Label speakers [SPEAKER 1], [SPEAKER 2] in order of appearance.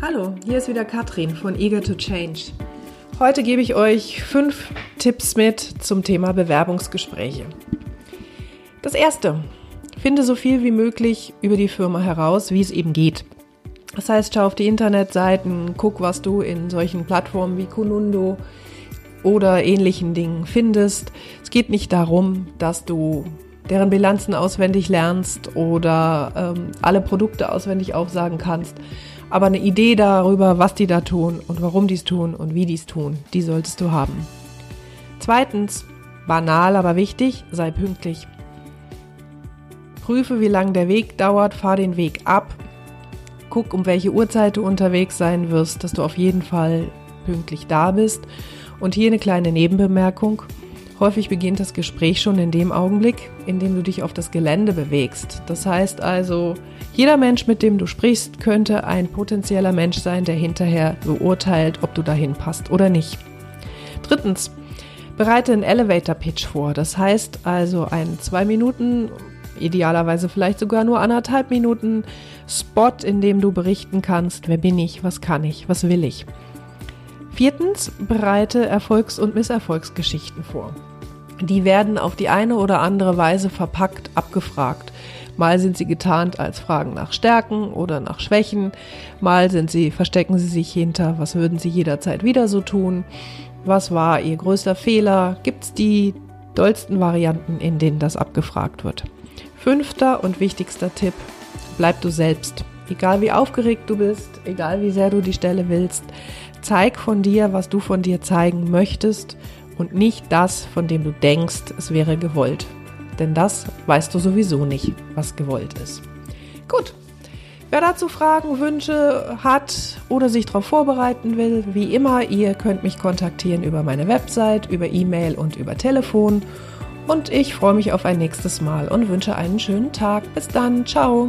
[SPEAKER 1] Hallo, hier ist wieder Katrin von Eager to Change. Heute gebe ich euch fünf Tipps mit zum Thema Bewerbungsgespräche. Das erste, finde so viel wie möglich über die Firma heraus, wie es eben geht. Das heißt, schau auf die Internetseiten, guck, was du in solchen Plattformen wie Kunundo oder ähnlichen Dingen findest. Es geht nicht darum, dass du deren Bilanzen auswendig lernst oder ähm, alle Produkte auswendig aufsagen kannst. Aber eine Idee darüber, was die da tun und warum die es tun und wie die es tun, die solltest du haben. Zweitens, banal, aber wichtig, sei pünktlich. Prüfe, wie lang der Weg dauert, fahr den Weg ab. Guck, um welche Uhrzeit du unterwegs sein wirst, dass du auf jeden Fall pünktlich da bist. Und hier eine kleine Nebenbemerkung. Häufig beginnt das Gespräch schon in dem Augenblick, in dem du dich auf das Gelände bewegst. Das heißt also, jeder Mensch, mit dem du sprichst, könnte ein potenzieller Mensch sein, der hinterher beurteilt, ob du dahin passt oder nicht. Drittens, bereite einen Elevator Pitch vor. Das heißt also ein zwei Minuten, idealerweise vielleicht sogar nur anderthalb Minuten Spot, in dem du berichten kannst, wer bin ich, was kann ich, was will ich. Viertens, bereite Erfolgs- und Misserfolgsgeschichten vor. Die werden auf die eine oder andere Weise verpackt, abgefragt. Mal sind sie getarnt als Fragen nach Stärken oder nach Schwächen, mal sind sie, verstecken sie sich hinter, was würden sie jederzeit wieder so tun, was war ihr größter Fehler, gibt es die dollsten Varianten, in denen das abgefragt wird. Fünfter und wichtigster Tipp, bleib du selbst. Egal wie aufgeregt du bist, egal wie sehr du die Stelle willst, zeig von dir, was du von dir zeigen möchtest und nicht das, von dem du denkst, es wäre gewollt. Denn das weißt du sowieso nicht, was gewollt ist. Gut. Wer dazu Fragen, Wünsche hat oder sich darauf vorbereiten will, wie immer, ihr könnt mich kontaktieren über meine Website, über E-Mail und über Telefon. Und ich freue mich auf ein nächstes Mal und wünsche einen schönen Tag. Bis dann. Ciao.